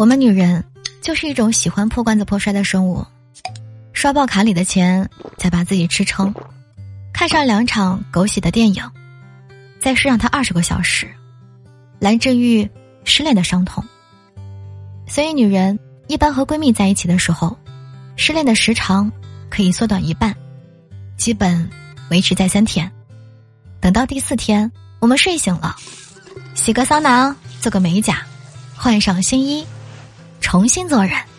我们女人就是一种喜欢破罐子破摔的生物，刷爆卡里的钱，再把自己吃撑，看上两场狗血的电影，再睡上他二十个小时，来治愈失恋的伤痛。所以，女人一般和闺蜜在一起的时候，失恋的时长可以缩短一半，基本维持在三天。等到第四天，我们睡醒了，洗个桑拿，做个美甲，换上新衣。重新做人。